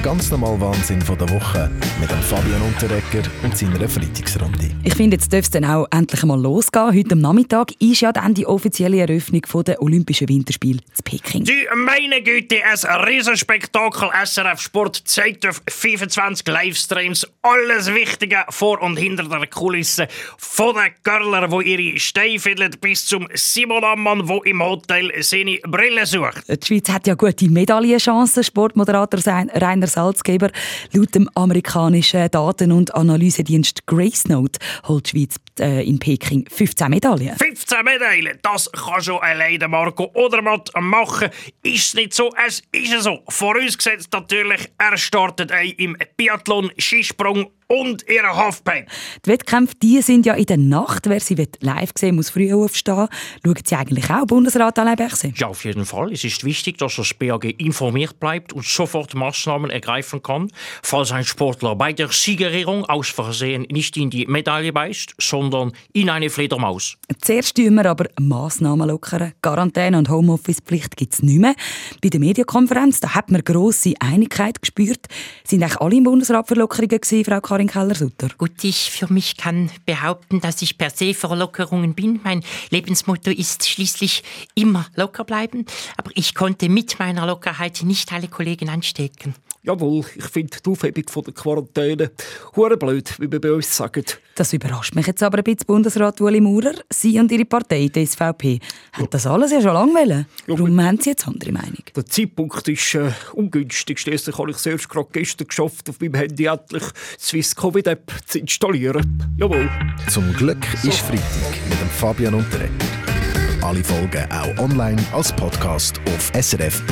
Der ganz normale Wahnsinn von der Woche mit dem Fabian Unterrecker und seiner Freitagsrunde. Ich finde, jetzt dürfte es dann auch endlich mal losgehen. Heute am Nachmittag ist ja dann die offizielle Eröffnung der Olympischen Winterspiele in Peking. Die meine Güte, ein Riesenspektakel. SRF Sport zeigt auf 25 Livestreams alles Wichtige vor und hinter der Kulisse. Von den Görler, die ihre Steine fiddeln, bis zum Simon Ammann, der im Hotel seine Brille sucht. Die Schweiz hat ja gute Medaillenchancen. Sportmoderator Rainer Salzgeber. Laut dem amerikanischen Daten- und Analysedienst Gracenote holt die Schweiz äh, in Peking 15 Medaillen. 15 Medaillen, das kann schon alleine Marco Odermatt machen. Ist es nicht so, es ist so. Vorausgesetzt natürlich, er startet im Biathlon, Skisprung und ihre Halfpipe. Die Wettkämpfe die sind ja in der Nacht. Wer sie live sehen muss früh aufstehen. Schauen Sie eigentlich auch Bundesrat Alain Berset? Ja, auf jeden Fall. Es ist wichtig, dass das BAG informiert bleibt und sofort Maßnahmen ergreifen kann, falls ein Sportler bei der Siegerehrung aus Versehen nicht in die Medaille beißt, sondern in eine Fledermaus. Zuerst tun wir aber Massnahmen lockern. Quarantäne und Homeoffice-Pflicht gibt es nicht mehr. Bei der Medienkonferenz da hat man grosse Einigkeit gespürt. Sind eigentlich alle im Bundesrat für Lockerungen gewesen, Frau Karin Keller-Sutter? Gut, ich für mich kann behaupten, dass ich per se für Lockerungen bin. Mein Lebensmotto ist schließlich immer locker bleiben. Aber ich konnte mit meiner Lockerheit nicht alle Kollegen anstecken. Jawohl, ich finde die Aufhebung von der Quarantäne hure blöd, wie wir bei uns sagen. Das überrascht mich jetzt aber ein bisschen, Bundesrat Ueli Maurer. Sie und Ihre Partei, die SVP, haben das alles ja schon lange wollen. Warum ja, haben Sie jetzt andere Meinung? Der Zeitpunkt ist äh, ungünstig. Schließlich habe ich es erst gerade gestern geschafft, auf meinem Handy endlich die Swiss Covid App zu installieren. Jawohl. Zum Glück so. ist Freitag mit dem Fabian Unterreger. Alle Folgen auch online als Podcast auf srf.ch-audio.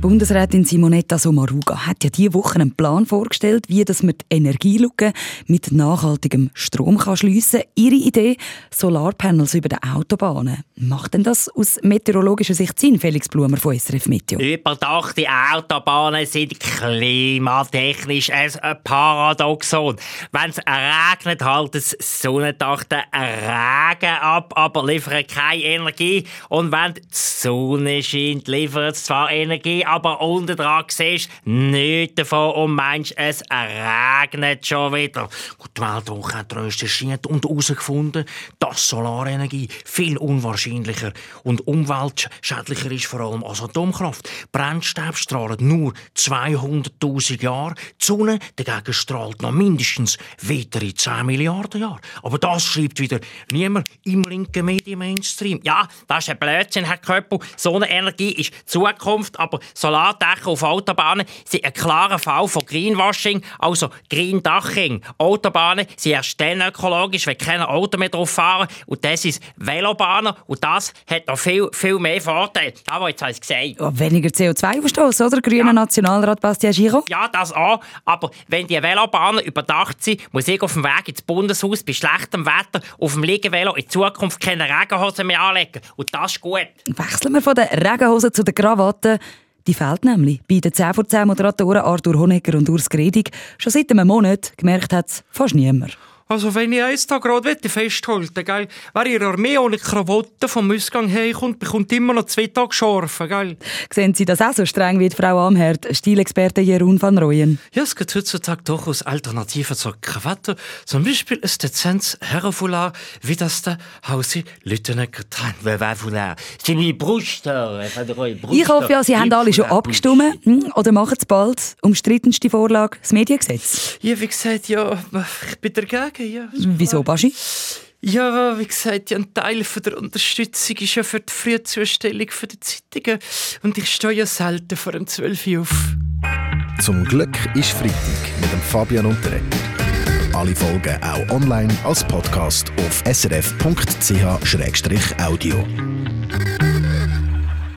Bundesrätin Simonetta Sommaruga hat ja diese Woche einen Plan vorgestellt, wie das man die Energielücke mit nachhaltigem Strom schliessen kann. Ihre Idee, Solarpanels über den Autobahnen. Macht denn das aus meteorologischer Sicht Sinn, Felix Blumer von SRF Meteo? Überdachte Autobahnen sind klimatechnisch ein Paradoxon. Wenn es regnet, hält das Sonnendach den Regen ab, aber liefert keine Energie. Und wenn die Sonne scheint, liefert es zwar Energie, aber unten dran siehst nichts davon und meinst, es regnet schon wieder. Gut, die Weltwoche hat recherchiert und herausgefunden, dass Solarenergie viel unwahrscheinlicher und umweltschädlicher ist, vor allem als Atomkraft. Brennstäbe strahlen nur 200.000 Jahre, die Sonne dagegen strahlt noch mindestens weitere 10 Milliarden Jahre. Aber das schreibt wieder niemand im linken Medien-Mainstream. Ja, das ist ein Blödsinn, Herr Köppel. Sonnenenergie ist Zukunft, aber Solardächer auf Autobahnen sind ein klarer Fall von Greenwashing, also Green Daching. Autobahnen sind erst dann ökologisch, wenn keine Auto mehr drauf fahren. Und das ist Velobahnen. Und das hat noch viel, viel mehr Vorteile. Da, jetzt habe ich gesagt. Weniger CO2-Verstoß, oder? Grüner ja. Nationalrat Bastian Giro? Ja, das auch. Aber wenn die Velobahnen überdacht sind, muss ich auf dem Weg ins Bundeshaus bei schlechtem Wetter auf dem Liegenvelo in Zukunft keine Regenhosen mehr anlegen. Und das ist gut. Wechseln wir von den Regenhosen zu den Krawatten. Die fehlt nämlich bei den 10 vor 10 Moderatoren Arthur Honegger und Urs Gredig. Schon seit einem Monat gemerkt hat es fast niemand. Also wenn ich eins da gerade festhalten gell? Wer in der Armee ohne Krawatte vom Ausgang herkommt, bekommt immer noch zwei Tage Scharfen, gell? Sehen Sie das auch so streng wie die Frau Amherd, Stilexperte Jeroen van Rooyen? Ja, es gibt heutzutage durchaus Alternativen zur Krawatte. Zum Beispiel ein dezentes Herrenfoulard, wie das der Hausi Lüttenegger trägt. Foulard? Seine Brust, Ich hoffe ja, Sie haben alle schon abgestimmt. Hm? Oder machen es bald. Umstrittenste Vorlage, das Mediengesetz. Ja, wie gesagt, ja, ich bin dagegen sagen, ja. Wieso, Baschi? Ja, wie gesagt, ein Teil von der Unterstützung ist ja für die Frühzustellung der Zeitungen. Und ich stehe ja selten vor dem 12 Uhr auf. Zum Glück ist Freitag mit dem Fabian Unterreger. Alle Folgen auch online als Podcast auf srf.ch-audio.